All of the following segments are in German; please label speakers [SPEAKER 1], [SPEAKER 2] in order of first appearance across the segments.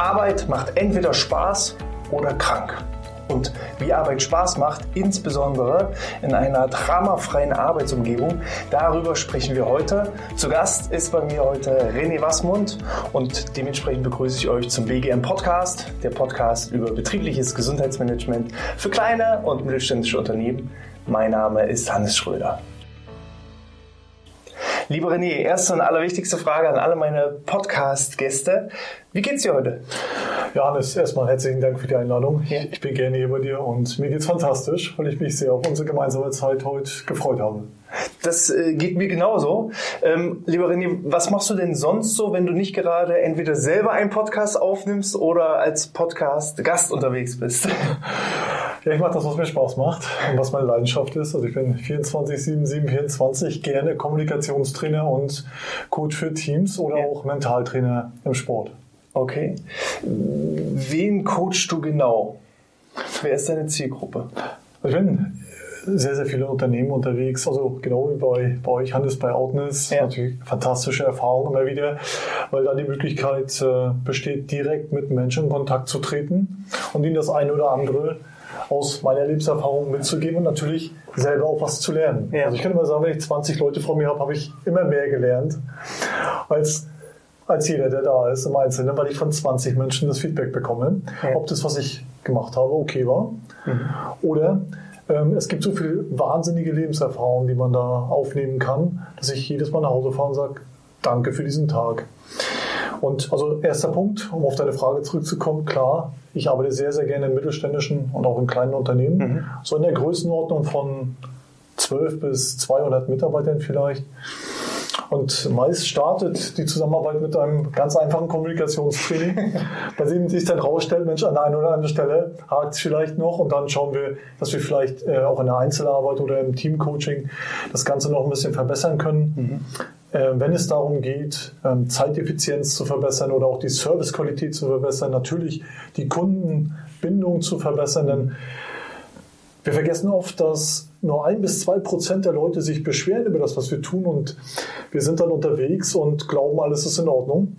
[SPEAKER 1] Arbeit macht entweder Spaß oder krank. Und wie Arbeit Spaß macht, insbesondere in einer dramafreien Arbeitsumgebung, darüber sprechen wir heute. Zu Gast ist bei mir heute René Wassmund und dementsprechend begrüße ich euch zum BGM Podcast, der Podcast über betriebliches Gesundheitsmanagement für kleine und mittelständische Unternehmen. Mein Name ist Hannes Schröder. Lieber René, erste und allerwichtigste Frage an alle meine Podcast-Gäste. Wie geht's dir heute?
[SPEAKER 2] Johannes, erstmal herzlichen Dank für die Einladung. Ja. Ich bin gerne hier bei dir und mir geht's fantastisch, weil ich mich sehr auf unsere gemeinsame Zeit heute gefreut habe.
[SPEAKER 1] Das äh, geht mir genauso. Ähm, lieber René, was machst du denn sonst so, wenn du nicht gerade entweder selber einen Podcast aufnimmst oder als Podcast-Gast unterwegs bist?
[SPEAKER 2] Ja, ich mache das, was mir Spaß macht und was meine Leidenschaft ist. Also ich bin 24, 7, 7, 24 gerne Kommunikationstrainer und Coach für Teams oder ja. auch Mentaltrainer im Sport.
[SPEAKER 1] Okay. Wen coachst du genau? Wer ist deine Zielgruppe?
[SPEAKER 2] Ich bin sehr, sehr viele Unternehmen unterwegs. Also genau wie bei, bei euch, Hannes, bei Outness. Ja. Natürlich fantastische Erfahrungen immer wieder, weil da die Möglichkeit äh, besteht, direkt mit Menschen in Kontakt zu treten und ihnen das eine oder andere aus meiner Lebenserfahrung mitzugeben und natürlich selber auch was zu lernen. Ja. Also ich kann immer sagen, wenn ich 20 Leute vor mir habe, habe ich immer mehr gelernt als als jeder, der da ist im Einzelnen, weil ich von 20 Menschen das Feedback bekomme, ja. ob das, was ich gemacht habe, okay war. Mhm. Oder ähm, es gibt so viele wahnsinnige Lebenserfahrungen, die man da aufnehmen kann, dass ich jedes Mal nach Hause fahre und sage, danke für diesen Tag. Und also erster Punkt, um auf deine Frage zurückzukommen, klar, ich arbeite sehr, sehr gerne in mittelständischen und auch in kleinen Unternehmen, mhm. so in der Größenordnung von 12 bis 200 Mitarbeitern vielleicht. Und meist startet die Zusammenarbeit mit einem ganz einfachen Kommunikationstraining, bei dem sich dann rausstellt, Mensch, an der einen oder anderen Stelle hakt es vielleicht noch und dann schauen wir, dass wir vielleicht äh, auch in der Einzelarbeit oder im Teamcoaching das Ganze noch ein bisschen verbessern können. Mhm. Äh, wenn es darum geht, ähm, Zeiteffizienz zu verbessern oder auch die Servicequalität zu verbessern, natürlich die Kundenbindung zu verbessern, denn wir vergessen oft, dass nur ein bis zwei Prozent der Leute sich beschweren über das, was wir tun und wir sind dann unterwegs und glauben, alles ist in Ordnung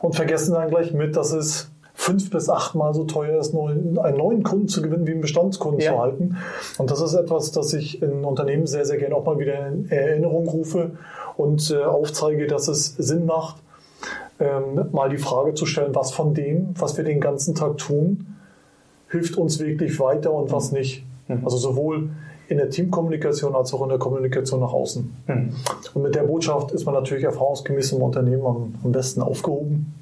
[SPEAKER 2] und vergessen dann gleich mit, dass es fünf bis achtmal so teuer ist, einen neuen Kunden zu gewinnen, wie einen Bestandskunden ja. zu halten. Und das ist etwas, das ich in Unternehmen sehr, sehr gerne auch mal wieder in Erinnerung rufe und äh, aufzeige, dass es Sinn macht, ähm, mal die Frage zu stellen, was von dem, was wir den ganzen Tag tun, hilft uns wirklich weiter und was nicht. Mhm. Also sowohl in der Teamkommunikation als auch in der Kommunikation nach außen. Mhm. Und mit der Botschaft ist man natürlich erfahrungsgemäß im Unternehmen am, am besten aufgehoben.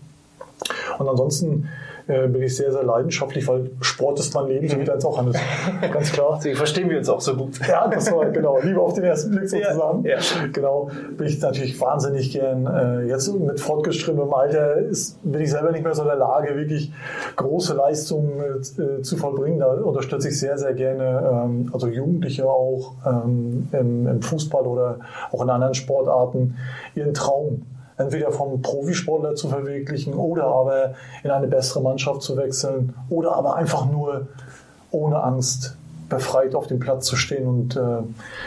[SPEAKER 2] Und ansonsten äh, bin ich sehr, sehr leidenschaftlich, weil Sport ist mein Leben, so wie deins auch, Hannes.
[SPEAKER 1] Ganz klar. Deswegen verstehen wir uns auch so gut.
[SPEAKER 2] Ja, das war genau. Liebe auf den ersten Blick sozusagen. Ja, ja. Genau. Bin ich natürlich wahnsinnig gern. Äh, jetzt mit fortgeschrittenem Alter ist, bin ich selber nicht mehr so in der Lage, wirklich große Leistungen äh, zu vollbringen. Da unterstütze ich sehr, sehr gerne, ähm, also Jugendliche auch ähm, im, im Fußball oder auch in anderen Sportarten, ihren Traum entweder vom Profisportler zu verwirklichen oder aber in eine bessere Mannschaft zu wechseln oder aber einfach nur ohne Angst befreit auf dem Platz zu stehen und äh,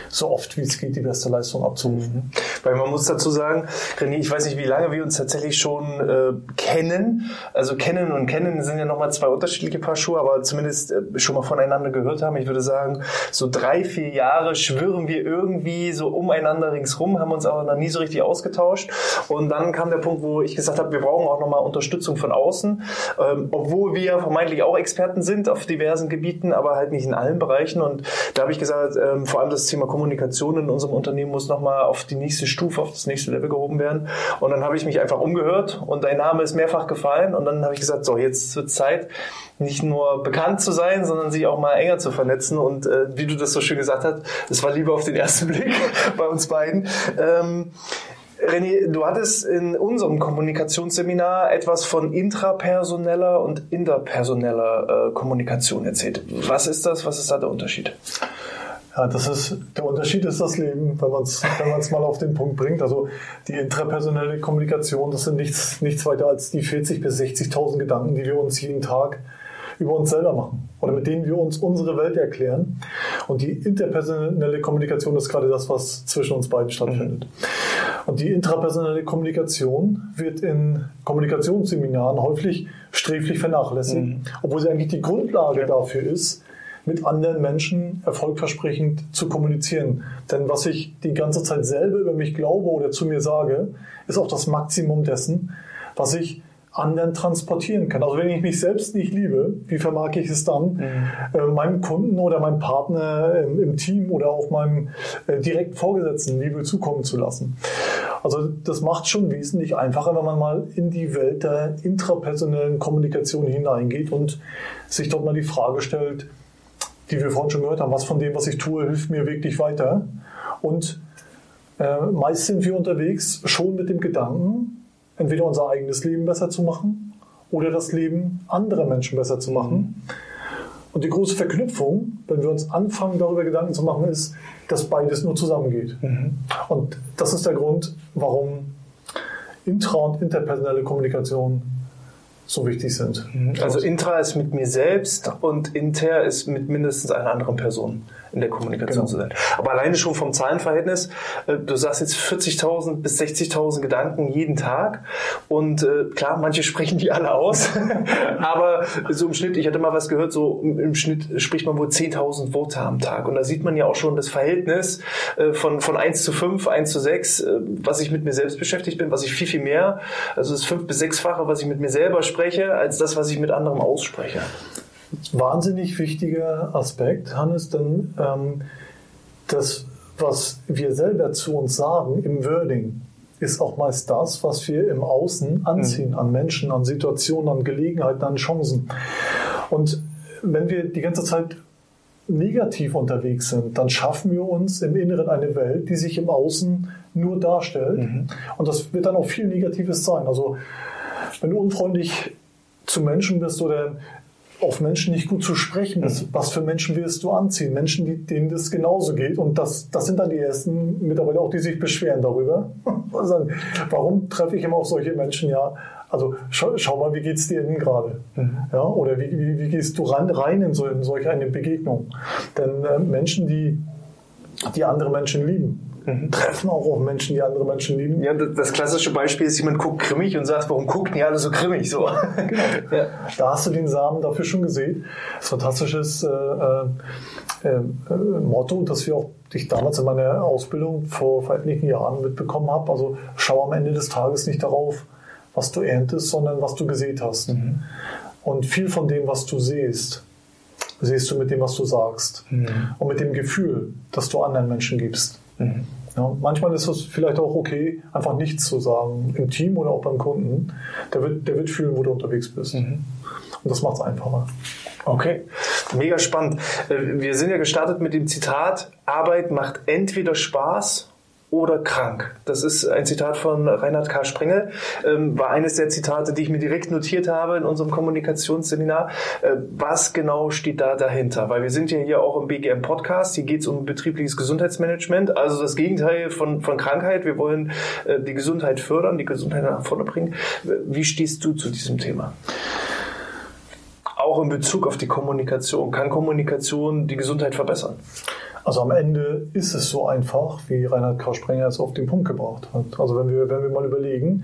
[SPEAKER 2] so oft wie es geht die beste Leistung abzurufen. Mhm.
[SPEAKER 1] Weil man muss dazu sagen, René, ich weiß nicht, wie lange wir uns tatsächlich schon äh, kennen. Also kennen und kennen sind ja nochmal zwei unterschiedliche Paar Schuhe, aber zumindest äh, schon mal voneinander gehört haben. Ich würde sagen, so drei, vier Jahre schwirren wir irgendwie so umeinander ringsrum, haben uns aber noch nie so richtig ausgetauscht. Und dann kam der Punkt, wo ich gesagt habe, wir brauchen auch nochmal Unterstützung von außen, ähm, obwohl wir vermeintlich auch Experten sind auf diversen Gebieten, aber halt nicht in allen Bereichen erreichen. Und da habe ich gesagt, ähm, vor allem das Thema Kommunikation in unserem Unternehmen muss nochmal auf die nächste Stufe, auf das nächste Level gehoben werden. Und dann habe ich mich einfach umgehört und dein Name ist mehrfach gefallen. Und dann habe ich gesagt, so, jetzt wird Zeit, nicht nur bekannt zu sein, sondern sich auch mal enger zu vernetzen. Und äh, wie du das so schön gesagt hast, es war lieber auf den ersten Blick bei uns beiden. Ähm, René, du hattest in unserem Kommunikationsseminar etwas von intrapersoneller und interpersoneller äh, Kommunikation erzählt. Was ist das? Was ist da der Unterschied?
[SPEAKER 2] Ja, das ist, der Unterschied ist das Leben, wenn man es wenn mal auf den Punkt bringt. Also die intrapersonelle Kommunikation, das sind nichts, nichts weiter als die 40.000 bis 60.000 Gedanken, die wir uns jeden Tag über uns selber machen oder mit denen wir uns unsere Welt erklären. Und die interpersonelle Kommunikation ist gerade das, was zwischen uns beiden stattfindet. Mhm. Und die intrapersonelle Kommunikation wird in Kommunikationsseminaren häufig sträflich vernachlässigt, mhm. obwohl sie eigentlich die Grundlage dafür ist, mit anderen Menschen erfolgversprechend zu kommunizieren. Denn was ich die ganze Zeit selber über mich glaube oder zu mir sage, ist auch das Maximum dessen, was ich anderen transportieren kann. Also wenn ich mich selbst nicht liebe, wie vermag ich es dann, mhm. äh, meinem Kunden oder meinem Partner äh, im Team oder auch meinem äh, direkt Vorgesetzten Liebe zukommen zu lassen? Also das macht schon wesentlich einfacher, wenn man mal in die Welt der intrapersonellen Kommunikation hineingeht und sich dort mal die Frage stellt, die wir vorhin schon gehört haben, was von dem, was ich tue, hilft mir wirklich weiter? Und äh, meist sind wir unterwegs schon mit dem Gedanken, entweder unser eigenes Leben besser zu machen oder das Leben anderer Menschen besser zu machen. Und die große Verknüpfung, wenn wir uns anfangen, darüber Gedanken zu machen, ist, dass beides nur zusammengeht. Mhm. Und das ist der Grund, warum intra- und interpersonelle Kommunikation so wichtig sind.
[SPEAKER 1] Mhm. Also intra ist mit mir selbst und inter ist mit mindestens einer anderen Person in der Kommunikation genau. zu sein. Aber alleine schon vom Zahlenverhältnis, äh, du sagst jetzt 40.000 bis 60.000 Gedanken jeden Tag und äh, klar, manche sprechen die alle aus, aber so im Schnitt, ich hatte mal was gehört, so im Schnitt spricht man wohl 10.000 Worte am Tag und da sieht man ja auch schon das Verhältnis äh, von, von 1 zu 5, 1 zu 6, was ich mit mir selbst beschäftigt bin, was ich viel, viel mehr, also das 5 bis 6-fache, was ich mit mir selber spreche, als das, was ich mit anderem ausspreche
[SPEAKER 2] wahnsinnig wichtiger Aspekt, Hannes, denn ähm, das, was wir selber zu uns sagen im Wording, ist auch meist das, was wir im Außen anziehen, mhm. an Menschen, an Situationen, an Gelegenheiten, an Chancen. Und wenn wir die ganze Zeit negativ unterwegs sind, dann schaffen wir uns im Inneren eine Welt, die sich im Außen nur darstellt. Mhm. Und das wird dann auch viel Negatives sein. Also wenn du unfreundlich zu Menschen bist oder auf Menschen nicht gut zu sprechen bist. Was für Menschen willst du anziehen? Menschen, die, denen das genauso geht. Und das, das sind dann die ersten Mitarbeiter auch, die sich beschweren darüber. Also, warum treffe ich immer auf solche Menschen? Ja, also schau, schau mal, wie geht's dir denn gerade? Mhm. Ja, oder wie, wie, wie, gehst du rein, rein in, so, in solch eine Begegnung? Denn äh, Menschen, die, die andere Menschen lieben, Mhm. treffen auch auf Menschen, die andere Menschen lieben.
[SPEAKER 1] Ja, das klassische Beispiel ist, jemand guckt grimmig und sagt, warum gucken die alle so grimmig? So.
[SPEAKER 2] Genau. Ja. Da hast du den Samen dafür schon gesehen. Das ist ein fantastisches äh, äh, äh, Motto, das wir auch ich damals in meiner Ausbildung vor, vor etlichen Jahren mitbekommen habe. Also schau am Ende des Tages nicht darauf, was du erntest, sondern was du gesät hast. Mhm. Und viel von dem, was du siehst, siehst du mit dem, was du sagst. Mhm. Und mit dem Gefühl, das du anderen Menschen gibst. Mhm. Ja, manchmal ist es vielleicht auch okay, einfach nichts zu sagen, im Team oder auch beim Kunden. Der wird, der wird fühlen, wo du unterwegs bist. Mhm. Und das macht es einfacher.
[SPEAKER 1] Okay, mega spannend. Äh, wir sind ja gestartet mit dem Zitat, Arbeit macht entweder Spaß oder krank. Das ist ein Zitat von Reinhard K. Sprengel, ähm, war eines der Zitate, die ich mir direkt notiert habe in unserem Kommunikationsseminar. Äh, was genau steht da dahinter? Weil wir sind ja hier auch im BGM Podcast, hier geht es um betriebliches Gesundheitsmanagement, also das Gegenteil von, von Krankheit. Wir wollen äh, die Gesundheit fördern, die Gesundheit nach vorne bringen. Wie stehst du zu diesem Thema? Auch in Bezug auf die Kommunikation. Kann Kommunikation die Gesundheit verbessern?
[SPEAKER 2] Also am Ende ist es so einfach, wie Reinhard K. Sprenger es auf den Punkt gebracht hat. Also wenn wir, wenn wir mal überlegen,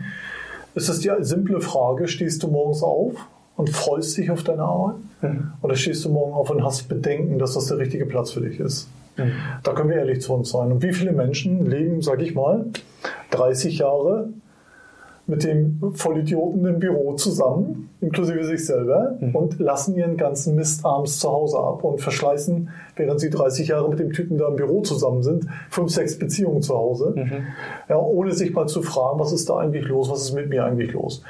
[SPEAKER 2] ist es die simple Frage, stehst du morgens auf und freust dich auf deine Arbeit? Mhm. Oder stehst du morgen auf und hast Bedenken, dass das der richtige Platz für dich ist? Mhm. Da können wir ehrlich zu uns sein. Und wie viele Menschen leben, sag ich mal, 30 Jahre mit dem Vollidioten im Büro zusammen, inklusive sich selber, mhm. und lassen ihren ganzen Mist abends zu Hause ab und verschleißen, während sie 30 Jahre mit dem Typen da im Büro zusammen sind, fünf, sechs Beziehungen zu Hause, mhm. ja, ohne sich mal zu fragen, was ist da eigentlich los, was ist mit mir eigentlich los.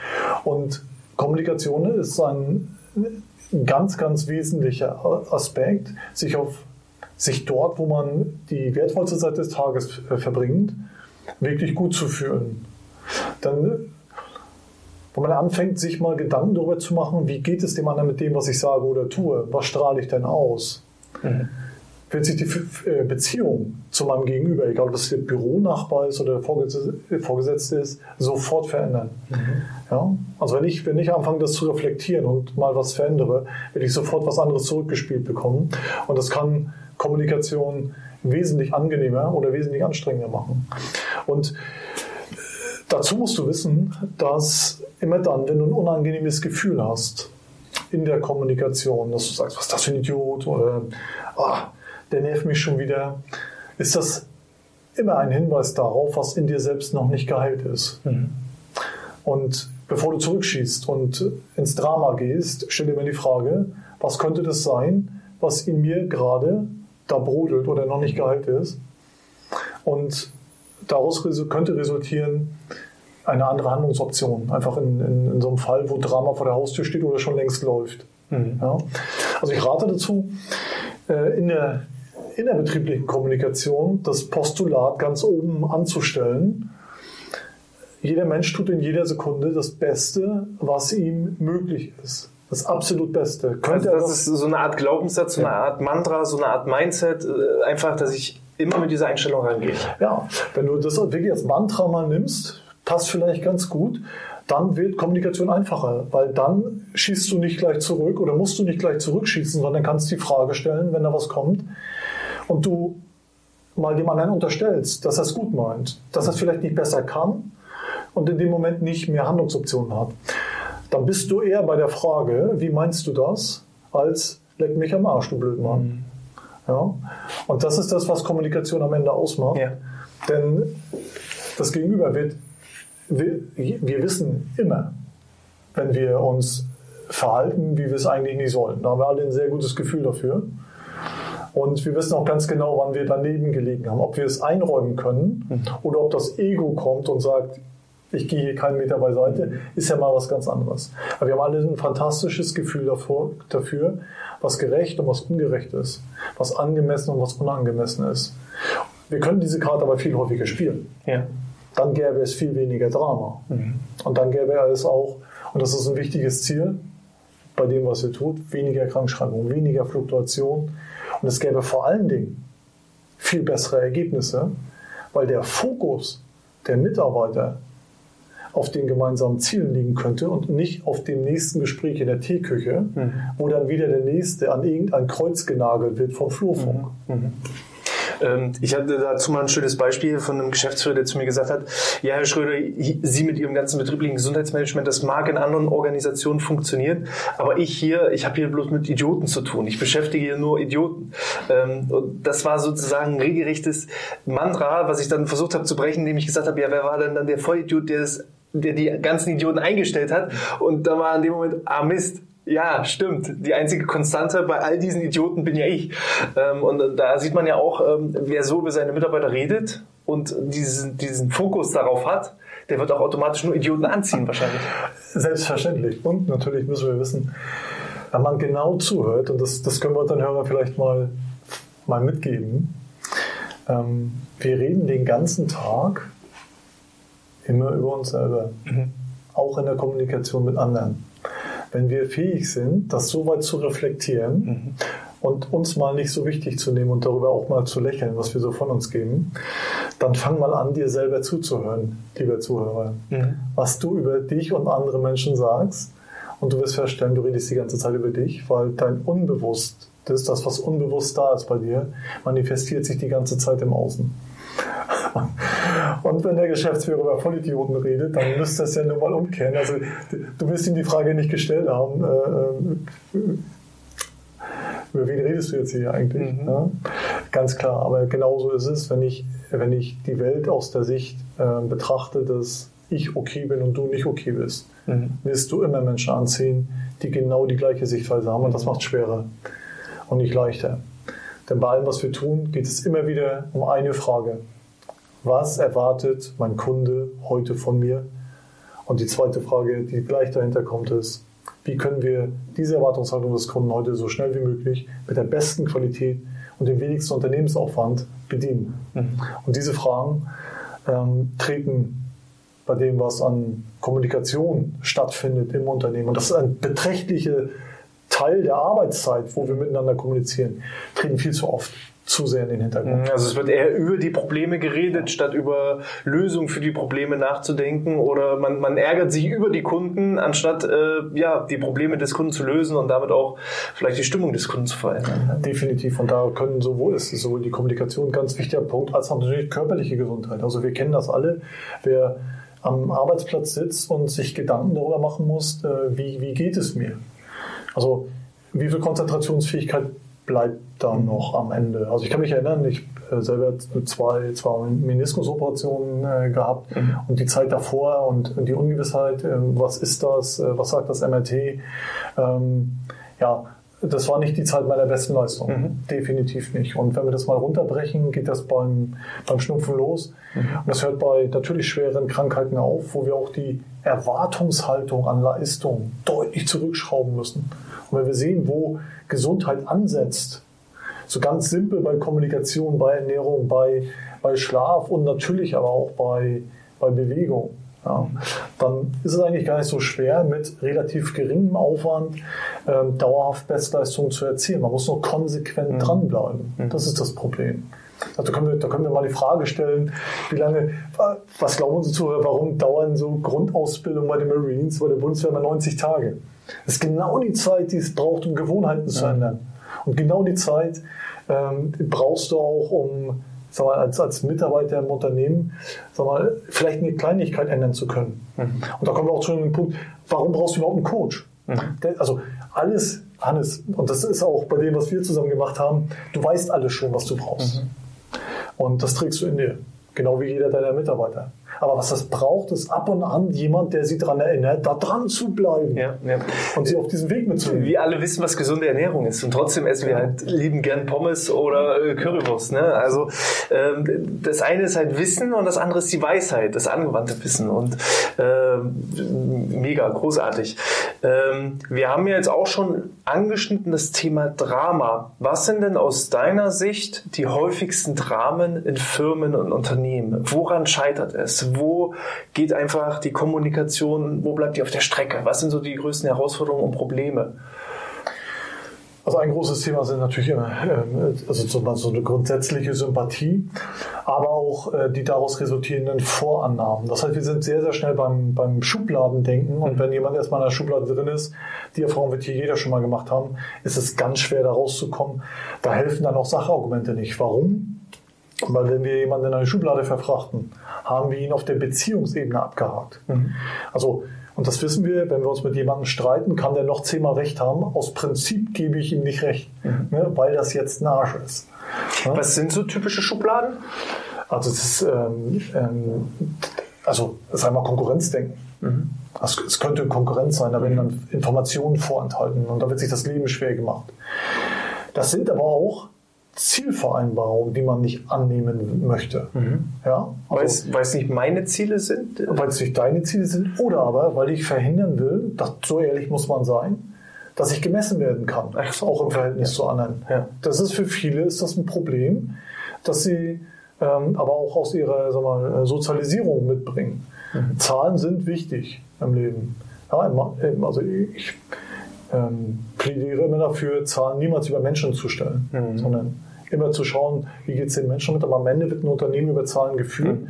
[SPEAKER 2] Und Kommunikation ist ein ganz, ganz wesentlicher Aspekt, sich auf sich dort, wo man die wertvollste Zeit des Tages äh, verbringt, wirklich gut zu fühlen dann, wo man anfängt, sich mal Gedanken darüber zu machen, wie geht es dem anderen mit dem, was ich sage oder tue? Was strahle ich denn aus? Mhm. wird sich die äh, Beziehung zu meinem Gegenüber, egal ob das der Büronachbar ist oder der Vorgesetzte ist, sofort verändern. Mhm. Ja? Also wenn ich, wenn ich anfange, das zu reflektieren und mal was verändere, werde ich sofort was anderes zurückgespielt bekommen. Und das kann Kommunikation wesentlich angenehmer oder wesentlich anstrengender machen. Und dazu musst du wissen, dass immer dann, wenn du ein unangenehmes Gefühl hast in der Kommunikation, dass du sagst, was ist das für ein Idiot oder ah, der nervt mich schon wieder, ist das immer ein Hinweis darauf, was in dir selbst noch nicht geheilt ist. Mhm. Und bevor du zurückschießt und ins Drama gehst, stell dir mal die Frage, was könnte das sein, was in mir gerade da brodelt oder noch nicht geheilt ist? Und daraus könnte resultieren eine andere Handlungsoption. Einfach in, in, in, so einem Fall, wo Drama vor der Haustür steht oder schon längst läuft. Mhm. Ja? Also ich rate dazu, äh, in der innerbetrieblichen Kommunikation das Postulat ganz oben anzustellen. Jeder Mensch tut in jeder Sekunde das Beste, was ihm möglich ist. Das absolut Beste.
[SPEAKER 1] Könnte also das ist so eine Art Glaubenssatz, so eine Art Mantra, so eine Art Mindset, äh, einfach, dass ich immer mit dieser Einstellung rangehe.
[SPEAKER 2] Ja, wenn du das wirklich als Mantra mal nimmst, passt vielleicht ganz gut, dann wird Kommunikation einfacher, weil dann schießt du nicht gleich zurück oder musst du nicht gleich zurückschießen, sondern kannst die Frage stellen, wenn da was kommt und du mal dem anderen unterstellst, dass er es gut meint, dass er es vielleicht nicht besser kann und in dem Moment nicht mehr Handlungsoptionen hat. Dann bist du eher bei der Frage, wie meinst du das, als leck mich am Arsch, du Blödmann. Mhm. Ja? Und das ist das, was Kommunikation am Ende ausmacht. Ja. Denn das Gegenüber wird, wir, wir wissen immer, wenn wir uns verhalten, wie wir es eigentlich nicht sollen. Da haben wir alle ein sehr gutes Gefühl dafür. Und wir wissen auch ganz genau, wann wir daneben gelegen haben. Ob wir es einräumen können mhm. oder ob das Ego kommt und sagt, ich gehe hier keinen Meter beiseite, ist ja mal was ganz anderes. Aber wir haben alle ein fantastisches Gefühl davor, dafür, was gerecht und was ungerecht ist, was angemessen und was unangemessen ist. Wir können diese Karte aber viel häufiger spielen. Ja. Dann gäbe es viel weniger Drama. Mhm. Und dann gäbe es auch, und das ist ein wichtiges Ziel bei dem, was ihr tut, weniger Krankschreibung, weniger Fluktuation, und es gäbe vor allen Dingen viel bessere Ergebnisse, weil der Fokus der Mitarbeiter auf den gemeinsamen Zielen liegen könnte und nicht auf dem nächsten Gespräch in der Teeküche, mhm. wo dann wieder der Nächste an irgendein Kreuz genagelt wird vom Flurfunk. Mhm. Mhm.
[SPEAKER 1] Ähm, ich hatte dazu mal ein schönes Beispiel von einem Geschäftsführer, der zu mir gesagt hat, ja, Herr Schröder, Sie mit Ihrem ganzen betrieblichen Gesundheitsmanagement, das mag in anderen Organisationen funktionieren, aber ich hier, ich habe hier bloß mit Idioten zu tun. Ich beschäftige hier nur Idioten. Ähm, und das war sozusagen ein regelrechtes Mantra, was ich dann versucht habe zu brechen, indem ich gesagt habe, ja, wer war denn dann der Vollidiot, der das der die ganzen Idioten eingestellt hat. Und da war in dem Moment, ah Mist, ja, stimmt. Die einzige Konstante bei all diesen Idioten bin ja ich. Ähm, und da sieht man ja auch, ähm, wer so über seine Mitarbeiter redet und diesen, diesen Fokus darauf hat, der wird auch automatisch nur Idioten anziehen wahrscheinlich.
[SPEAKER 2] Selbstverständlich. Und natürlich müssen wir wissen, wenn man genau zuhört, und das, das können wir unseren Hörern vielleicht mal, mal mitgeben, ähm, wir reden den ganzen Tag immer über uns selber, mhm. auch in der Kommunikation mit anderen wenn wir fähig sind, das so weit zu reflektieren mhm. und uns mal nicht so wichtig zu nehmen und darüber auch mal zu lächeln, was wir so von uns geben, dann fang mal an, dir selber zuzuhören, lieber Zuhörer. Mhm. Was du über dich und andere Menschen sagst und du wirst feststellen, du redest die ganze Zeit über dich, weil dein Unbewusst, das das, was unbewusst da ist bei dir, manifestiert sich die ganze Zeit im Außen. Und wenn der Geschäftsführer über Vollidioten redet, dann müsste das ja nur mal umkehren. Also du wirst ihm die Frage nicht gestellt haben, äh, äh, über wen redest du jetzt hier eigentlich? Mhm. Ja? Ganz klar, aber genauso ist es, wenn ich, wenn ich die Welt aus der Sicht äh, betrachte, dass ich okay bin und du nicht okay bist, mhm. wirst du immer Menschen anziehen, die genau die gleiche Sichtweise haben und das macht es schwerer und nicht leichter. Denn bei allem, was wir tun, geht es immer wieder um eine Frage was erwartet mein Kunde heute von mir? Und die zweite Frage, die gleich dahinter kommt, ist, wie können wir diese Erwartungshaltung des Kunden heute so schnell wie möglich mit der besten Qualität und dem wenigsten Unternehmensaufwand bedienen? Mhm. Und diese Fragen ähm, treten bei dem, was an Kommunikation stattfindet im Unternehmen. Und das ist ein beträchtlicher Teil der Arbeitszeit, wo wir miteinander kommunizieren, treten viel zu oft zu sehr in den Hintergrund.
[SPEAKER 1] Also es wird eher über die Probleme geredet, statt über Lösungen für die Probleme nachzudenken oder man, man ärgert sich über die Kunden, anstatt äh, ja, die Probleme des Kunden zu lösen und damit auch vielleicht die Stimmung des Kunden zu verändern.
[SPEAKER 2] Definitiv. Und da können sowohl ist sowohl die Kommunikation ein ganz wichtiger Punkt, als auch natürlich körperliche Gesundheit. Also wir kennen das alle. Wer am Arbeitsplatz sitzt und sich Gedanken darüber machen muss, äh, wie, wie geht es mir? Also wie viel Konzentrationsfähigkeit bleibt dann noch am Ende. Also ich kann mich erinnern, ich äh, selber zwei, zwei Meniskusoperationen äh, gehabt mhm. und die Zeit davor und die Ungewissheit, äh, was ist das, äh, was sagt das MRT, ähm, ja, das war nicht die Zeit meiner besten Leistung. Mhm. Definitiv nicht. Und wenn wir das mal runterbrechen, geht das beim, beim Schnupfen los. Mhm. Und das hört bei natürlich schweren Krankheiten auf, wo wir auch die Erwartungshaltung an Leistung deutlich zurückschrauben müssen. Und wenn wir sehen, wo Gesundheit ansetzt, so ganz simpel bei Kommunikation, bei Ernährung, bei, bei Schlaf und natürlich aber auch bei, bei Bewegung, ja, dann ist es eigentlich gar nicht so schwer, mit relativ geringem Aufwand ähm, dauerhaft Bestleistungen zu erzielen. Man muss nur konsequent mhm. dranbleiben. Mhm. Das ist das Problem. Also da können, wir, da können wir mal die Frage stellen, wie lange, was glauben Sie zu, warum dauern so Grundausbildungen bei den Marines, bei der Bundeswehr mal 90 Tage? Das ist genau die Zeit, die es braucht, um Gewohnheiten zu ändern. Und genau die Zeit ähm, brauchst du auch, um sag mal, als, als Mitarbeiter im Unternehmen sag mal, vielleicht eine Kleinigkeit ändern zu können. Mhm. Und da kommen wir auch zu dem Punkt, warum brauchst du überhaupt einen Coach? Mhm. Also alles, Hannes, und das ist auch bei dem, was wir zusammen gemacht haben, du weißt alles schon, was du brauchst. Mhm. Und das trägst du in dir. Genau wie jeder deiner Mitarbeiter. Aber was das braucht, ist ab und an jemand, der sie daran erinnert, da dran zu bleiben. Ja, ja. Und sie auf diesem Weg mitzunehmen.
[SPEAKER 1] Wir alle wissen, was gesunde Ernährung ist. Und trotzdem essen wir halt lieben gern Pommes oder äh, Currywurst. Ne? Also ähm, das eine ist halt Wissen und das andere ist die Weisheit, das angewandte Wissen. Und ähm, mega, großartig. Ähm, wir haben ja jetzt auch schon angeschnitten das Thema Drama. Was sind denn aus deiner Sicht die häufigsten Dramen in Firmen und Unternehmen? Woran scheitert es? Wo geht einfach die Kommunikation, wo bleibt die auf der Strecke? Was sind so die größten Herausforderungen und Probleme?
[SPEAKER 2] Also ein großes Thema sind natürlich immer ähm, also so eine grundsätzliche Sympathie, aber auch äh, die daraus resultierenden Vorannahmen. Das heißt, wir sind sehr, sehr schnell beim, beim Schubladendenken und wenn jemand erstmal in der Schublade drin ist, die Erfahrung wird hier jeder schon mal gemacht haben, ist es ganz schwer da rauszukommen. Da helfen dann auch Sachargumente nicht. Warum? Weil wenn wir jemanden in eine Schublade verfrachten, haben wir ihn auf der Beziehungsebene abgehakt. Mhm. Also, und das wissen wir, wenn wir uns mit jemandem streiten, kann der noch zehnmal recht haben. Aus Prinzip gebe ich ihm nicht recht, mhm. ne, weil das jetzt ein Arsch ist.
[SPEAKER 1] Ja? Was sind so typische Schubladen?
[SPEAKER 2] Also, das ist, ähm, ähm, also, das ist einmal Konkurrenzdenken. Mhm. Also, es könnte Konkurrenz sein, da werden dann Informationen vorenthalten und da wird sich das Leben schwer gemacht. Das sind aber auch Zielvereinbarung, die man nicht annehmen möchte. Mhm.
[SPEAKER 1] Ja? Also, weil es nicht meine Ziele sind?
[SPEAKER 2] Weil es nicht deine Ziele sind oder aber, weil ich verhindern will, dass, so ehrlich muss man sein, dass ich gemessen werden kann, so. auch im Verhältnis ja. zu anderen. Ja. Das ist für viele ist das ein Problem, dass sie ähm, aber auch aus ihrer sag mal, Sozialisierung mitbringen. Mhm. Zahlen sind wichtig im Leben. Ja, also ich ähm, plädiere immer dafür, Zahlen niemals über Menschen zu stellen, mhm. sondern immer zu schauen, wie geht es den Menschen mit, aber am Ende wird ein Unternehmen über Zahlen geführt. Mhm.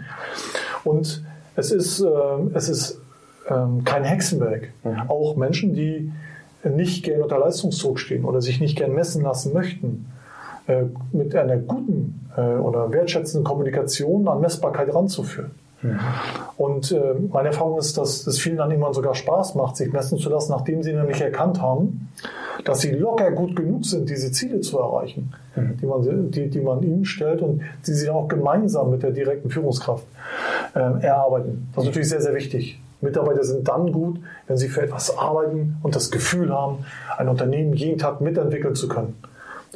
[SPEAKER 2] Und es ist, äh, es ist ähm, kein Hexenwerk. Mhm. Auch Menschen, die nicht gern unter Leistungsdruck stehen oder sich nicht gern messen lassen möchten, äh, mit einer guten äh, oder wertschätzenden Kommunikation an Messbarkeit ranzuführen. Mhm. Und äh, meine Erfahrung ist, dass es vielen dann irgendwann sogar Spaß macht, sich messen zu lassen, nachdem sie nämlich erkannt haben, dass sie locker gut genug sind, diese Ziele zu erreichen, mhm. die, man, die, die man ihnen stellt und die sie auch gemeinsam mit der direkten Führungskraft äh, erarbeiten. Das ist natürlich sehr, sehr wichtig. Mitarbeiter sind dann gut, wenn sie für etwas arbeiten und das Gefühl haben, ein Unternehmen jeden Tag mitentwickeln zu können.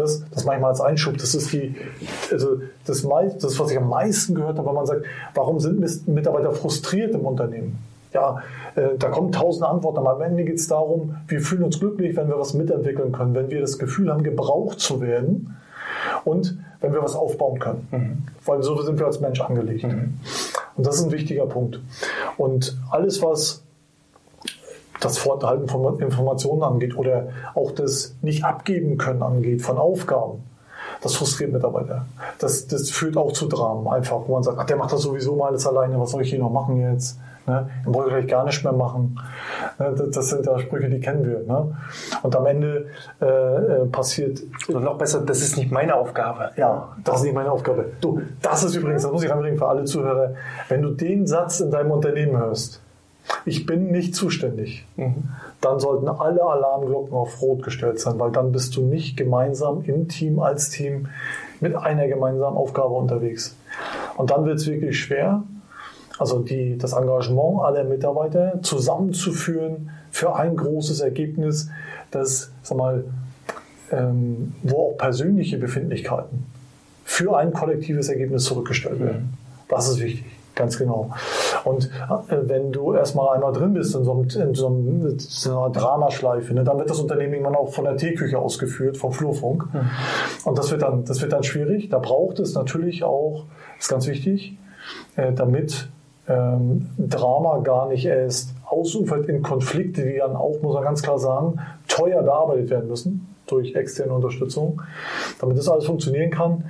[SPEAKER 2] Das, das manchmal als Einschub, das ist die, also das, das, was ich am meisten gehört habe, wenn man sagt, warum sind Mitarbeiter frustriert im Unternehmen? Ja, äh, da kommen tausend Antworten, aber am Ende geht es darum, wir fühlen uns glücklich, wenn wir was mitentwickeln können, wenn wir das Gefühl haben, gebraucht zu werden und wenn wir was aufbauen können. Mhm. Weil so sind wir als Mensch angelegt. Mhm. Und das ist ein wichtiger Punkt. Und alles, was das Vorenthalten von Informationen angeht oder auch das Nicht-Abgeben können angeht von Aufgaben, Das frustriert Mitarbeiter. Das, das führt auch zu Dramen einfach, wo man sagt, ach, der macht das sowieso mal alles alleine, was soll ich hier noch machen jetzt? Ne? Dann brauche ich vielleicht gar nicht mehr machen. Ne? Das sind ja Sprüche, die kennen wir. Ne? Und am Ende äh, äh passiert.
[SPEAKER 1] Oder noch besser, das ist nicht meine Aufgabe.
[SPEAKER 2] Ja, das ist nicht meine Aufgabe. Du, das ist übrigens, das muss ich anbringen für alle Zuhörer, wenn du den Satz in deinem Unternehmen hörst, ich bin nicht zuständig, mhm. dann sollten alle Alarmglocken auf Rot gestellt sein, weil dann bist du nicht gemeinsam im Team, als Team mit einer gemeinsamen Aufgabe unterwegs. Und dann wird es wirklich schwer, also die, das Engagement aller Mitarbeiter zusammenzuführen für ein großes Ergebnis, das, sag mal, ähm, wo auch persönliche Befindlichkeiten für ein kollektives Ergebnis zurückgestellt werden. Das ist wichtig. Ganz genau. Und äh, wenn du erstmal einmal drin bist in so, einem, in so, einem, in so einer Dramaschleife, ne, dann wird das Unternehmen irgendwann auch von der Teeküche ausgeführt, vom Flurfunk. Mhm. Und das wird, dann, das wird dann schwierig. Da braucht es natürlich auch, ist ganz wichtig, äh, damit ähm, Drama gar nicht erst ausufert in Konflikte, die dann auch, muss man ganz klar sagen, teuer bearbeitet werden müssen durch externe Unterstützung. Damit das alles funktionieren kann,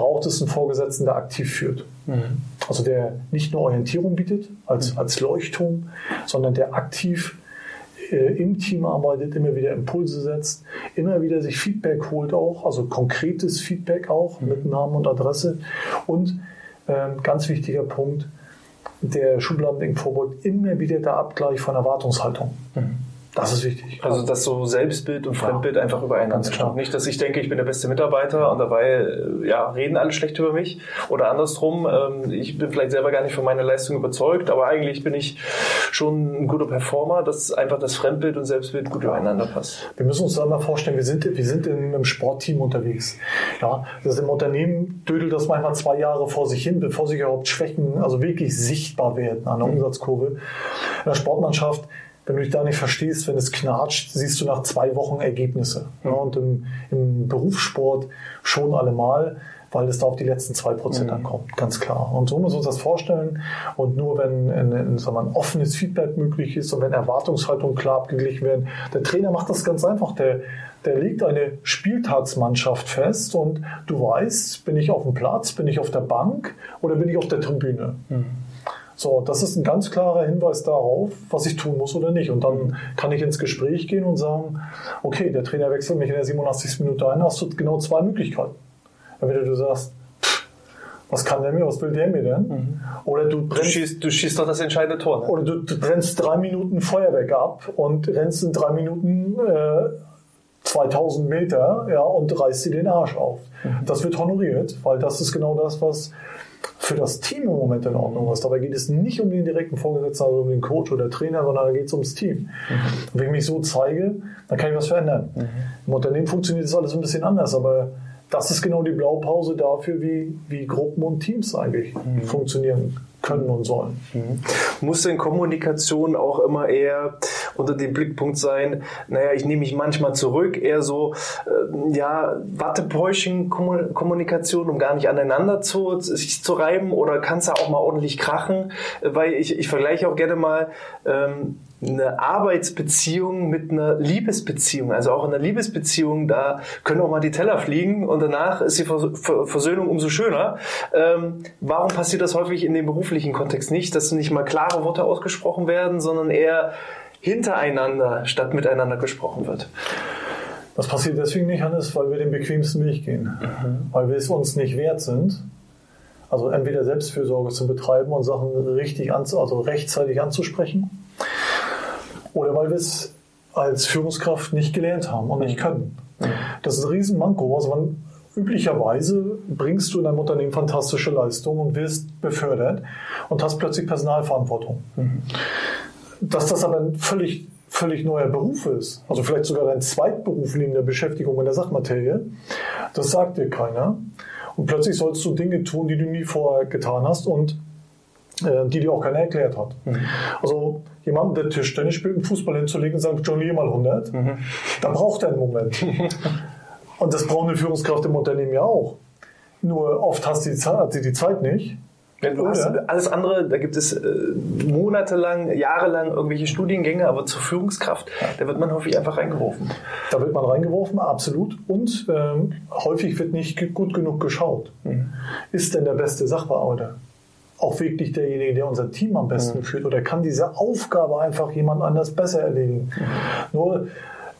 [SPEAKER 2] braucht es einen Vorgesetzten, der aktiv führt. Mhm. Also der nicht nur Orientierung bietet als, mhm. als Leuchtturm, sondern der aktiv äh, im Team arbeitet, immer wieder Impulse setzt, immer wieder sich Feedback holt auch, also konkretes Feedback auch mhm. mit Namen und Adresse. Und äh, ganz wichtiger Punkt, der Schubladendenkverbot immer wieder der Abgleich von Erwartungshaltung. Das ist wichtig.
[SPEAKER 1] Also dass so Selbstbild und Fremdbild ja. einfach übereinander stehen. Nicht, dass ich denke, ich bin der beste Mitarbeiter und dabei äh, ja, reden alle schlecht über mich. Oder andersrum, ähm, ich bin vielleicht selber gar nicht von meiner Leistung überzeugt, aber eigentlich bin ich schon ein guter Performer, dass einfach das Fremdbild und Selbstbild gut übereinander passt.
[SPEAKER 2] Wir müssen uns dann mal vorstellen, wir sind, wir sind in einem Sportteam unterwegs. Ja, das im Unternehmen dödelt das manchmal zwei Jahre vor sich hin, bevor sich überhaupt Schwächen, also wirklich sichtbar werden an der mhm. Umsatzkurve. In der Sportmannschaft wenn du dich da nicht verstehst, wenn es knatscht, siehst du nach zwei Wochen Ergebnisse. Ja, und im, im, Berufssport schon allemal, weil es da auf die letzten zwei Prozent mhm. ankommt, ganz klar. Und so müssen wir uns das vorstellen. Und nur wenn ein, ein, sagen wir, ein offenes Feedback möglich ist und wenn Erwartungshaltungen klar abgeglichen werden, der Trainer macht das ganz einfach. Der, der legt eine Spieltagsmannschaft fest und du weißt, bin ich auf dem Platz, bin ich auf der Bank oder bin ich auf der Tribüne. Mhm. So, das ist ein ganz klarer Hinweis darauf, was ich tun muss oder nicht. Und dann kann ich ins Gespräch gehen und sagen, okay, der Trainer wechselt mich in der 87. Minute ein, hast du genau zwei Möglichkeiten. Entweder du sagst, was kann der mir, was will der mir denn? Mhm.
[SPEAKER 1] Oder du, brennst, du, schießt, du schießt doch das entscheidende Tor.
[SPEAKER 2] Ne? Oder du, du, brennst drei Minuten Feuerwerk ab und rennst in drei Minuten äh, 2000 Meter ja, und reißt dir den Arsch auf. Mhm. Das wird honoriert, weil das ist genau das, was für das Team im Moment in Ordnung ist. Dabei geht es nicht um den direkten Vorgesetzten, also um den Coach oder Trainer, sondern da geht es ums Team. Mhm. Und wenn ich mich so zeige, dann kann ich was verändern. Mhm. Im Unternehmen funktioniert das alles ein bisschen anders, aber das ist genau die Blaupause dafür, wie, wie Gruppen und Teams eigentlich mhm. funktionieren können und sollen.
[SPEAKER 1] Mhm. Muss denn Kommunikation auch immer eher unter dem Blickpunkt sein, naja, ich nehme mich manchmal zurück, eher so, äh, ja, Wattebäuschen-Kommunikation, um gar nicht aneinander zu, sich zu reiben oder kann es ja auch mal ordentlich krachen, weil ich, ich vergleiche auch gerne mal, ähm, eine Arbeitsbeziehung mit einer Liebesbeziehung. Also auch in einer Liebesbeziehung, da können auch mal die Teller fliegen und danach ist die Versöhnung umso schöner. Ähm, warum passiert das häufig in dem beruflichen Kontext nicht, dass nicht mal klare Worte ausgesprochen werden, sondern eher hintereinander statt miteinander gesprochen wird?
[SPEAKER 2] Das passiert deswegen nicht, Hannes, weil wir den bequemsten Weg gehen. Mhm. Weil wir es uns nicht wert sind, also entweder Selbstfürsorge zu betreiben und Sachen richtig, also rechtzeitig anzusprechen oder weil wir es als Führungskraft nicht gelernt haben und nicht können. Das ist ein Riesenmanko. Also man, üblicherweise bringst du in deinem Unternehmen fantastische Leistungen und wirst befördert und hast plötzlich Personalverantwortung. Dass das aber ein völlig, völlig neuer Beruf ist, also vielleicht sogar dein Zweitberuf neben der Beschäftigung in der Sachmaterie, das sagt dir keiner. Und plötzlich sollst du Dinge tun, die du nie vorher getan hast und äh, die dir auch keiner erklärt hat. Mhm. Also jemanden, der Tischtennis spielt, einen Fußball hinzulegen und sagt, Johnny mal 100, mhm. dann braucht er einen Moment. und das braucht eine Führungskraft im Unternehmen ja auch. Nur oft hast die, hat sie die Zeit nicht
[SPEAKER 1] Ja, du hast alles andere, da gibt es äh, monatelang, jahrelang irgendwelche Studiengänge, aber zur Führungskraft, da wird man häufig einfach reingeworfen.
[SPEAKER 2] Da wird man reingeworfen, absolut. Und ähm, häufig wird nicht gut genug geschaut. Mhm. Ist denn der beste Sachbearbeiter auch wirklich derjenige, der unser Team am besten mhm. führt? Oder kann diese Aufgabe einfach jemand anders besser erledigen? Mhm. Nur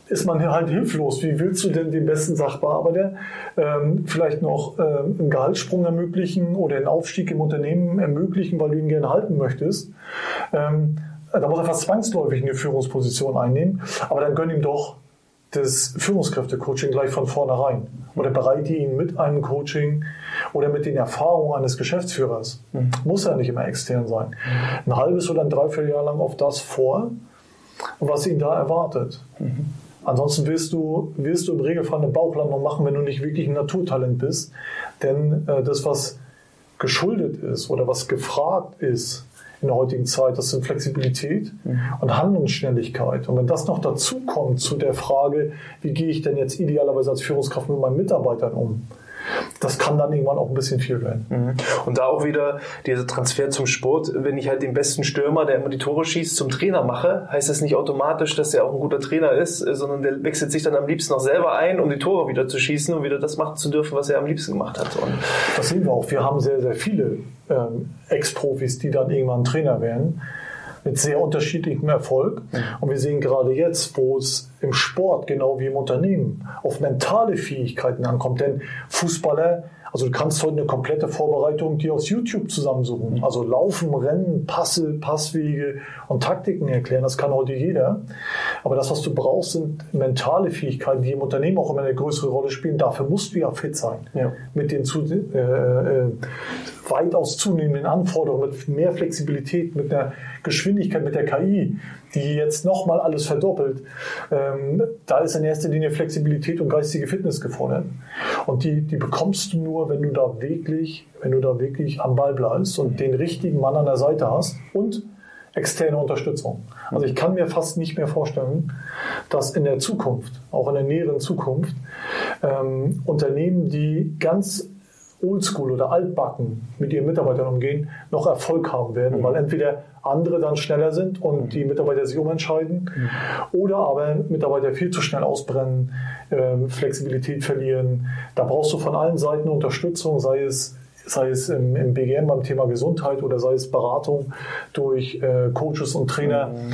[SPEAKER 2] ist man halt hilflos. Wie willst du denn den besten Sachbearbeiter ähm, vielleicht noch ähm, einen Gehaltssprung ermöglichen oder einen Aufstieg im Unternehmen ermöglichen, weil du ihn gerne halten möchtest? Ähm, da muss er fast zwangsläufig eine Führungsposition einnehmen, aber dann gönn ihm doch das Führungskräftecoaching gleich von vornherein oder bereite ihn mit einem Coaching oder mit den Erfahrungen eines Geschäftsführers. Mhm. Muss ja nicht immer extern sein. Ein halbes oder ein Dreivierteljahr lang auf das vor, was ihn da erwartet. Mhm. Ansonsten wirst du, wirst du im Regelfall eine Bauchlandung machen, wenn du nicht wirklich ein Naturtalent bist. Denn äh, das, was geschuldet ist oder was gefragt ist in der heutigen Zeit, das sind Flexibilität mhm. und Handlungsschnelligkeit. Und wenn das noch dazu kommt zu der Frage, wie gehe ich denn jetzt idealerweise als Führungskraft mit meinen Mitarbeitern um? Das kann dann irgendwann auch ein bisschen viel werden.
[SPEAKER 1] Mhm. Und da auch wieder dieser Transfer zum Sport. Wenn ich halt den besten Stürmer, der immer die Tore schießt, zum Trainer mache, heißt das nicht automatisch, dass er auch ein guter Trainer ist, äh, sondern der wechselt sich dann am liebsten auch selber ein, um die Tore wieder zu schießen und wieder das machen zu dürfen, was er am liebsten gemacht hat. Und
[SPEAKER 2] das sehen wir auch. Wir haben sehr, sehr viele ähm, Ex-Profis, die dann irgendwann Trainer werden mit sehr unterschiedlichem Erfolg. Mhm. Und wir sehen gerade jetzt, wo es im Sport genau wie im Unternehmen auf mentale Fähigkeiten ankommt. Denn Fußballer also du kannst heute eine komplette Vorbereitung dir aus YouTube zusammensuchen. Mhm. Also Laufen, Rennen, Passe, Passwege und Taktiken erklären. Das kann heute jeder. Aber das, was du brauchst, sind mentale Fähigkeiten, die im Unternehmen auch immer eine größere Rolle spielen. Dafür musst du ja fit sein. Ja. Mit den zu, äh, äh, weitaus zunehmenden Anforderungen, mit mehr Flexibilität, mit der Geschwindigkeit, mit der KI, die jetzt nochmal alles verdoppelt. Ähm, da ist in erster Linie Flexibilität und geistige Fitness gefordert. Und die, die bekommst du nur, wenn du da wirklich, wenn du da wirklich am Ball bleibst und den richtigen Mann an der Seite hast und externe Unterstützung. Also ich kann mir fast nicht mehr vorstellen, dass in der Zukunft, auch in der näheren Zukunft, ähm, Unternehmen, die ganz oldschool oder altbacken mit ihren Mitarbeitern umgehen, noch Erfolg haben werden, mhm. weil entweder andere dann schneller sind und mhm. die Mitarbeiter sich umentscheiden mhm. oder aber Mitarbeiter viel zu schnell ausbrennen, äh, Flexibilität verlieren. Da brauchst du von allen Seiten Unterstützung, sei es sei es im, im BGM beim Thema Gesundheit oder sei es Beratung durch äh, Coaches und Trainer. Mhm.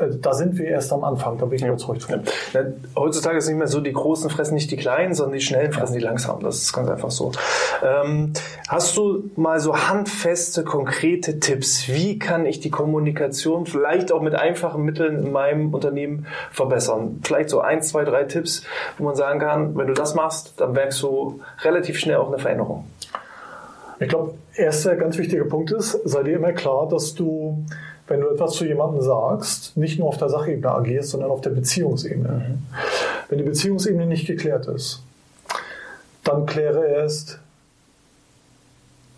[SPEAKER 2] Äh, da sind wir erst am Anfang, da bin ich ja. überzeugt von.
[SPEAKER 1] Ja. heutzutage ist es nicht mehr so, die Großen fressen nicht die Kleinen, sondern die Schnellen fressen ja. die Langsamen. Das ist ganz einfach so. Ähm, hast du mal so handfeste, konkrete Tipps? Wie kann ich die Kommunikation vielleicht auch mit einfachen Mitteln in meinem Unternehmen verbessern? Vielleicht so ein, zwei, drei Tipps, wo man sagen kann, wenn du das machst, dann merkst du relativ schnell auch eine Veränderung.
[SPEAKER 2] Ich glaube, erster ganz wichtiger Punkt ist, sei dir immer klar, dass du, wenn du etwas zu jemandem sagst, nicht nur auf der Sachebene agierst, sondern auf der Beziehungsebene. Mhm. Wenn die Beziehungsebene nicht geklärt ist, dann kläre erst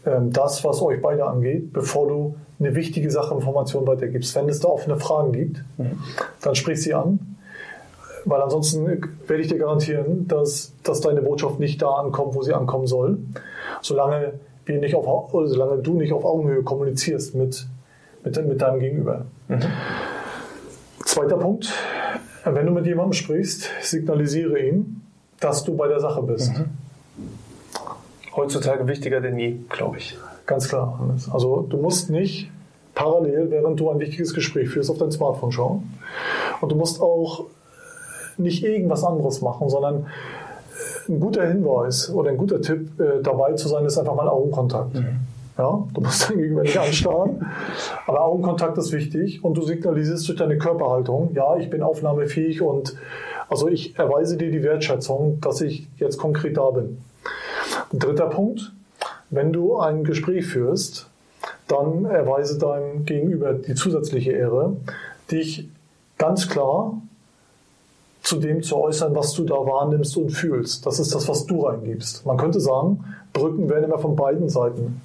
[SPEAKER 2] ähm, das, was euch beide angeht, bevor du eine wichtige Sachinformation weitergibst. Wenn es da offene Fragen gibt, mhm. dann sprich sie an, weil ansonsten werde ich dir garantieren, dass, dass deine Botschaft nicht da ankommt, wo sie ankommen soll. Solange wir nicht auf, solange du nicht auf Augenhöhe kommunizierst mit, mit, mit deinem Gegenüber. Mhm. Zweiter Punkt, wenn du mit jemandem sprichst, signalisiere ihm, dass du bei der Sache bist. Mhm.
[SPEAKER 1] Heutzutage wichtiger denn je, glaube ich.
[SPEAKER 2] Ganz klar. Also du musst nicht parallel, während du ein wichtiges Gespräch führst, auf dein Smartphone schauen. Und du musst auch nicht irgendwas anderes machen, sondern ein guter Hinweis oder ein guter Tipp äh, dabei zu sein, ist einfach mal Augenkontakt. Mhm. Ja, du musst dein Gegenüber nicht anstarren, aber Augenkontakt ist wichtig und du signalisierst durch deine Körperhaltung, ja, ich bin aufnahmefähig und also ich erweise dir die Wertschätzung, dass ich jetzt konkret da bin. Dritter Punkt, wenn du ein Gespräch führst, dann erweise deinem Gegenüber die zusätzliche Ehre, dich ganz klar zu dem zu äußern, was du da wahrnimmst und fühlst. Das ist das, was du reingibst. Man könnte sagen, Brücken werden immer von beiden Seiten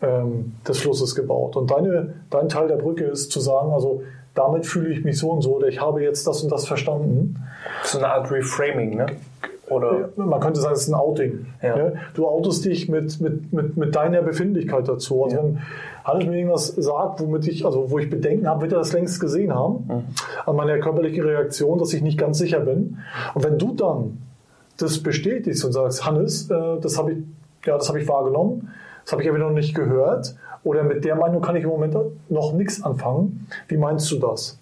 [SPEAKER 2] ähm, des Flusses gebaut. Und deine, dein Teil der Brücke ist zu sagen, also damit fühle ich mich so und so oder ich habe jetzt das und das verstanden.
[SPEAKER 1] So eine Art Reframing, ne?
[SPEAKER 2] Oder? Man könnte sagen, es ist ein Outing. Ja. Ja? Du outest dich mit, mit, mit, mit deiner Befindlichkeit dazu. Also ja. wenn Hannes mir irgendwas sagt, womit ich, also wo ich Bedenken habe, wird er das längst gesehen haben, mhm. an meiner körperlichen Reaktion, dass ich nicht ganz sicher bin. Und wenn du dann das bestätigst und sagst, Hannes, äh, das habe ich, ja, das habe ich wahrgenommen, das habe ich aber noch nicht gehört, oder mit der Meinung kann ich im Moment noch nichts anfangen. Wie meinst du das?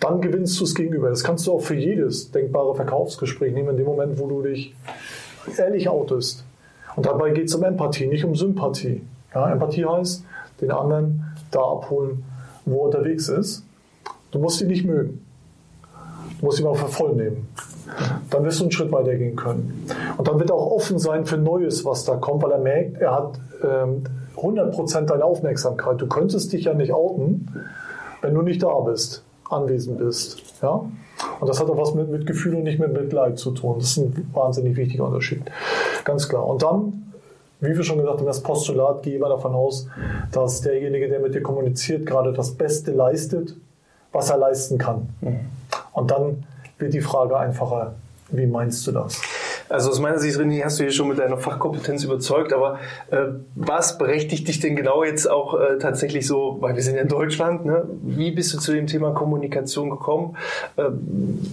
[SPEAKER 2] Dann gewinnst du es gegenüber. Das kannst du auch für jedes denkbare Verkaufsgespräch nehmen, in dem Moment, wo du dich ehrlich outest. Und dabei geht es um Empathie, nicht um Sympathie. Ja, Empathie heißt, den anderen da abholen, wo er unterwegs ist. Du musst ihn nicht mögen. Du musst ihn auch für voll nehmen. Dann wirst du einen Schritt weiter gehen können. Und dann wird er auch offen sein für Neues, was da kommt, weil er merkt, er hat ähm, 100% deine Aufmerksamkeit. Du könntest dich ja nicht outen, wenn du nicht da bist, anwesend bist. Ja? Und das hat auch was mit Mitgefühl und nicht mit Mitleid zu tun. Das ist ein wahnsinnig wichtiger Unterschied. Ganz klar. Und dann, wie wir schon gesagt haben, das Postulat gehe immer davon aus, dass derjenige, der mit dir kommuniziert, gerade das Beste leistet, was er leisten kann. Mhm. Und dann wird die Frage einfacher. Wie meinst du das?
[SPEAKER 1] Also aus meiner Sicht, René, hast du hier schon mit deiner Fachkompetenz überzeugt, aber äh, was berechtigt dich denn genau jetzt auch äh, tatsächlich so, weil wir sind ja in Deutschland, ne? wie bist du zu dem Thema Kommunikation gekommen? Äh,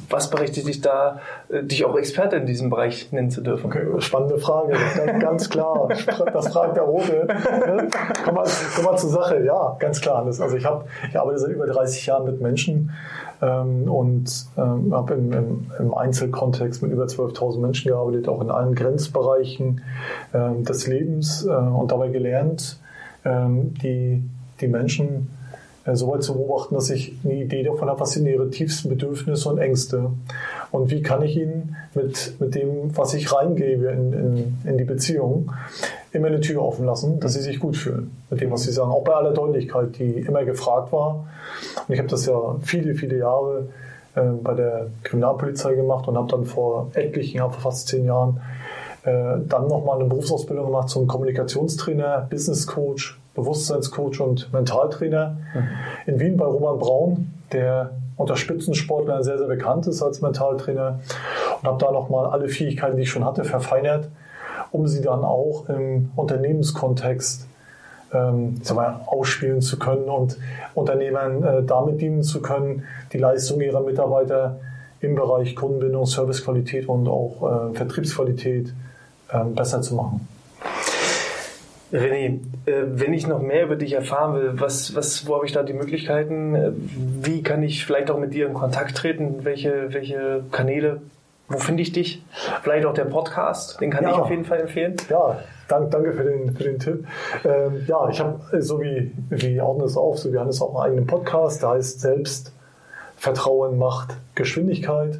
[SPEAKER 1] was berechtigt dich da, äh, dich auch Experte in diesem Bereich nennen zu dürfen?
[SPEAKER 2] Okay, spannende Frage, ganz, ganz klar. Das fragt der Rote. Ne? Komm, mal, komm mal zur Sache, ja, ganz klar. Also ich, hab, ich arbeite seit über 30 Jahren mit Menschen, ähm, und ähm, habe im, im, im, Einzelkontext mit über 12.000 Menschen gearbeitet, auch in allen Grenzbereichen ähm, des Lebens äh, und dabei gelernt, ähm, die, die Menschen äh, so weit zu beobachten, dass ich eine Idee davon habe, was sind ihre tiefsten Bedürfnisse und Ängste und wie kann ich ihnen mit, mit dem, was ich reingebe in, in, in die Beziehung, immer eine Tür offen lassen, dass sie sich gut fühlen mit dem, was sie sagen. Auch bei aller Deutlichkeit, die immer gefragt war. Und ich habe das ja viele, viele Jahre äh, bei der Kriminalpolizei gemacht und habe dann vor etlichen, vor fast zehn Jahren, äh, dann nochmal eine Berufsausbildung gemacht zum Kommunikationstrainer, Business Coach, Bewusstseinscoach und Mentaltrainer mhm. in Wien bei Roman Braun, der unter Spitzensportlern sehr, sehr bekannt ist als Mentaltrainer und habe da nochmal alle Fähigkeiten, die ich schon hatte, verfeinert, um sie dann auch im Unternehmenskontext ähm, mal, ausspielen zu können und Unternehmern äh, damit dienen zu können, die Leistung ihrer Mitarbeiter im Bereich Kundenbindung, Servicequalität und auch äh, Vertriebsqualität äh, besser zu machen.
[SPEAKER 1] René, äh, wenn ich noch mehr über dich erfahren will, was, was, wo habe ich da die Möglichkeiten? Äh, wie kann ich vielleicht auch mit dir in Kontakt treten? Welche, welche Kanäle? Wo finde ich dich? Vielleicht auch der Podcast, den kann ja. ich auf jeden Fall empfehlen.
[SPEAKER 2] Ja, danke, danke für den, für den Tipp. Ähm, ja, ich habe, so wie, wie ordnen es auf, so wir haben es auch einen eigenen Podcast, der heißt Selbst Vertrauen macht Geschwindigkeit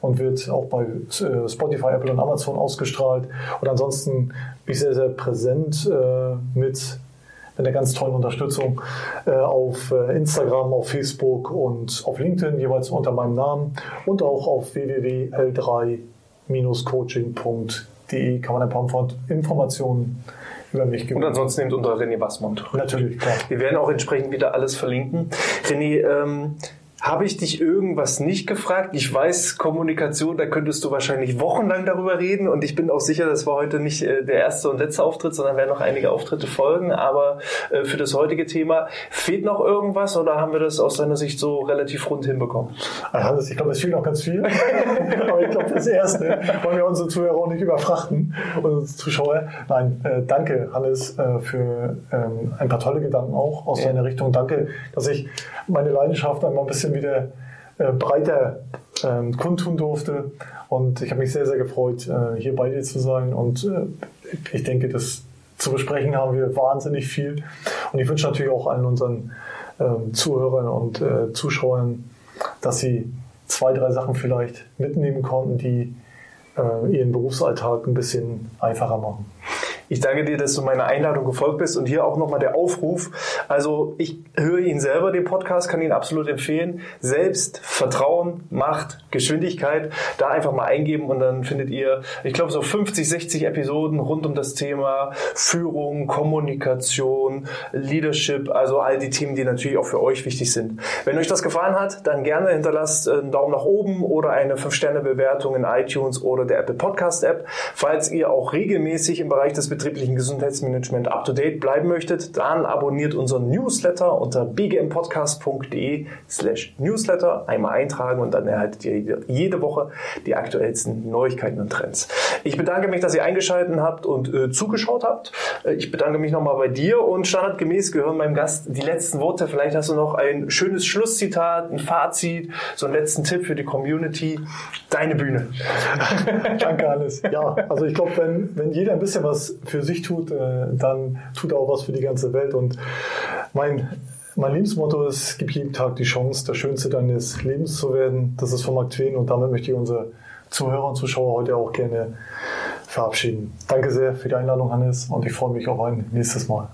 [SPEAKER 2] und wird auch bei äh, Spotify, Apple und Amazon ausgestrahlt. Und ansonsten bin ich sehr, sehr präsent äh, mit einer ganz tollen Unterstützung äh, auf Instagram, auf Facebook und auf LinkedIn, jeweils unter meinem Namen und auch auf www.l3-coaching.de kann man ein paar Informationen über mich
[SPEAKER 1] geben. Und ansonsten nehmt unter René Bassmund.
[SPEAKER 2] Natürlich, klar.
[SPEAKER 1] Wir werden auch entsprechend wieder alles verlinken. René, ähm, habe ich dich irgendwas nicht gefragt? Ich weiß, Kommunikation, da könntest du wahrscheinlich wochenlang darüber reden und ich bin auch sicher, das war heute nicht äh, der erste und letzte Auftritt, sondern werden noch einige Auftritte folgen. Aber äh, für das heutige Thema fehlt noch irgendwas oder haben wir das aus deiner Sicht so relativ rund hinbekommen?
[SPEAKER 2] Also ich glaube, es fehlt noch ganz viel. Aber ich glaube, das Erste wollen wir unsere Zuhörer auch nicht überfrachten, unsere Zuschauer. Nein, äh, danke, Hannes, für ähm, ein paar tolle Gedanken auch aus ja. deiner Richtung. Danke, dass ich meine Leidenschaft einmal ein bisschen wieder äh, breiter äh, kundtun durfte. Und ich habe mich sehr, sehr gefreut, äh, hier bei dir zu sein. Und äh, ich denke, das zu besprechen haben wir wahnsinnig viel. Und ich wünsche natürlich auch allen unseren ähm, Zuhörern und Zuschauern, dass sie zwei, drei Sachen vielleicht mitnehmen konnten, die ihren Berufsalltag ein bisschen einfacher machen.
[SPEAKER 1] Ich danke dir, dass du meiner Einladung gefolgt bist und hier auch nochmal der Aufruf. Also ich höre ihn selber, den Podcast, kann ihn absolut empfehlen. Selbst Vertrauen, Macht, Geschwindigkeit, da einfach mal eingeben und dann findet ihr, ich glaube, so 50, 60 Episoden rund um das Thema Führung, Kommunikation, Leadership, also all die Themen, die natürlich auch für euch wichtig sind. Wenn euch das gefallen hat, dann gerne hinterlasst einen Daumen nach oben oder eine 5-Sterne-Bewertung in iTunes oder der Apple Podcast App. Falls ihr auch regelmäßig im Bereich des betrieblichen Gesundheitsmanagement up to date bleiben möchtet, dann abonniert unseren Newsletter unter bgmpodcast.de slash newsletter. Einmal eintragen und dann erhaltet ihr jede Woche die aktuellsten Neuigkeiten und Trends. Ich bedanke mich, dass ihr eingeschaltet habt und äh, zugeschaut habt. Äh, ich bedanke mich nochmal bei dir und standardgemäß gehören meinem Gast die letzten Worte. Vielleicht hast du noch ein schönes Schlusszitat, ein Fazit, so einen letzten Tipp für die Community. Deine Bühne.
[SPEAKER 2] Danke, alles. Ja, also ich glaube, wenn, wenn jeder ein bisschen was für sich tut, äh, dann tut er auch was für die ganze Welt. Und mein, mein Lebensmotto ist, gib jeden Tag die Chance, der Schönste deines Lebens zu werden. Das ist von Mark Twain und damit möchte ich unsere Zuhörer und Zuschauer heute auch gerne verabschieden. Danke sehr für die Einladung, Hannes, und ich freue mich auf ein nächstes Mal.